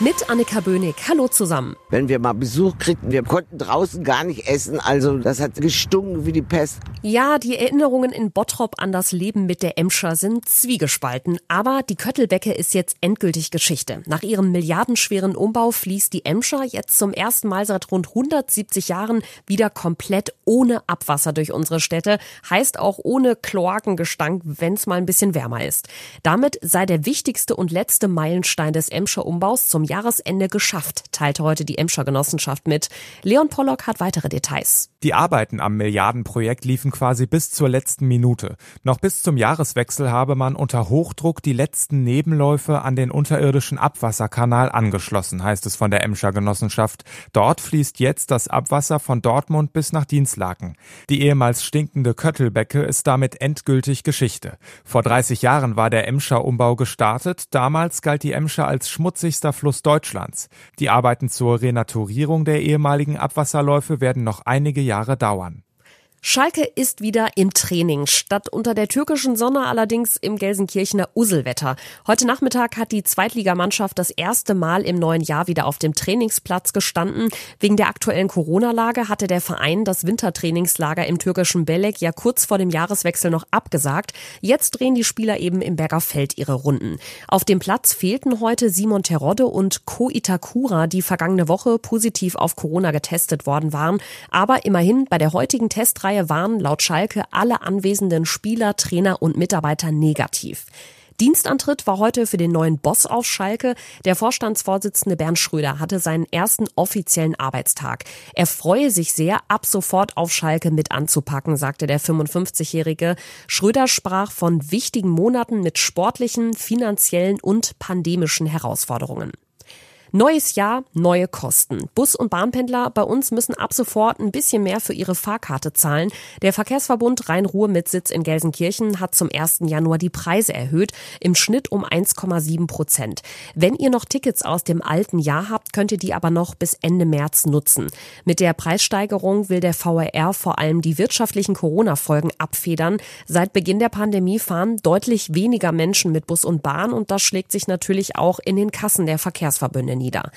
Mit Annika Böhnig. Hallo zusammen. Wenn wir mal Besuch kriegten, wir konnten draußen gar nicht essen, also das hat gestunken wie die Pest. Ja, die Erinnerungen in Bottrop an das Leben mit der Emscher sind zwiegespalten, aber die Köttelbecke ist jetzt endgültig Geschichte. Nach ihrem milliardenschweren Umbau fließt die Emscher jetzt zum ersten Mal seit rund 170 Jahren wieder komplett ohne Abwasser durch unsere Städte, heißt auch ohne Kloakengestank, wenn es mal ein bisschen wärmer ist. Damit sei der wichtigste und letzte Meilenstein des Emscher Umbaus zum Jahresende geschafft, teilte heute die Emscher Genossenschaft mit. Leon Pollock hat weitere Details. Die Arbeiten am Milliardenprojekt liefen quasi bis zur letzten Minute. Noch bis zum Jahreswechsel habe man unter Hochdruck die letzten Nebenläufe an den unterirdischen Abwasserkanal angeschlossen, heißt es von der Emscher Genossenschaft. Dort fließt jetzt das Abwasser von Dortmund bis nach Dienstlaken. Die ehemals stinkende Köttelbecke ist damit endgültig Geschichte. Vor 30 Jahren war der Emscher Umbau gestartet. Damals galt die Emscher als schmutzigster Fluss Deutschlands. Die Arbeiten zur Renaturierung der ehemaligen Abwasserläufe werden noch einige Jahre dauern. Schalke ist wieder im Training, statt unter der türkischen Sonne allerdings im Gelsenkirchener Uselwetter. Heute Nachmittag hat die Zweitligamannschaft das erste Mal im neuen Jahr wieder auf dem Trainingsplatz gestanden. Wegen der aktuellen Corona-Lage hatte der Verein das Wintertrainingslager im türkischen Belek ja kurz vor dem Jahreswechsel noch abgesagt. Jetzt drehen die Spieler eben im Berger Feld ihre Runden. Auf dem Platz fehlten heute Simon Terodde und Ko Itakura, die vergangene Woche positiv auf Corona getestet worden waren. Aber immerhin bei der heutigen Testreihe Reihe waren laut Schalke alle anwesenden Spieler, Trainer und Mitarbeiter negativ. Dienstantritt war heute für den neuen Boss auf Schalke. Der Vorstandsvorsitzende Bernd Schröder hatte seinen ersten offiziellen Arbeitstag. Er freue sich sehr, ab sofort auf Schalke mit anzupacken, sagte der 55-Jährige. Schröder sprach von wichtigen Monaten mit sportlichen, finanziellen und pandemischen Herausforderungen. Neues Jahr, neue Kosten. Bus- und Bahnpendler bei uns müssen ab sofort ein bisschen mehr für ihre Fahrkarte zahlen. Der Verkehrsverbund Rhein-Ruhr mit Sitz in Gelsenkirchen hat zum 1. Januar die Preise erhöht, im Schnitt um 1,7 Prozent. Wenn ihr noch Tickets aus dem alten Jahr habt, könnt ihr die aber noch bis Ende März nutzen. Mit der Preissteigerung will der VRR vor allem die wirtschaftlichen Corona-Folgen abfedern. Seit Beginn der Pandemie fahren deutlich weniger Menschen mit Bus und Bahn und das schlägt sich natürlich auch in den Kassen der Verkehrsverbünde nieder.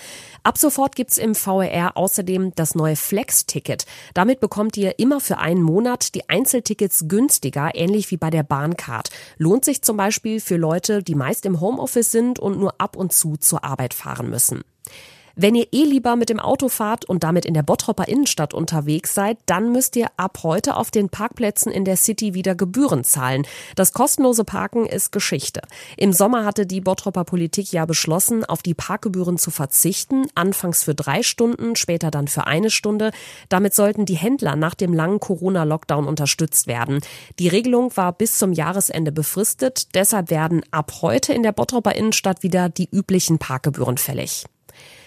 Ab sofort gibt's im VER außerdem das neue Flex-Ticket. Damit bekommt ihr immer für einen Monat die Einzeltickets günstiger, ähnlich wie bei der Bahncard. Lohnt sich zum Beispiel für Leute, die meist im Homeoffice sind und nur ab und zu zur Arbeit fahren müssen. Wenn ihr eh lieber mit dem Auto fahrt und damit in der Bottropper Innenstadt unterwegs seid, dann müsst ihr ab heute auf den Parkplätzen in der City wieder Gebühren zahlen. Das kostenlose Parken ist Geschichte. Im Sommer hatte die Bottropper Politik ja beschlossen, auf die Parkgebühren zu verzichten, anfangs für drei Stunden, später dann für eine Stunde. Damit sollten die Händler nach dem langen Corona-Lockdown unterstützt werden. Die Regelung war bis zum Jahresende befristet, deshalb werden ab heute in der Bottropper Innenstadt wieder die üblichen Parkgebühren fällig.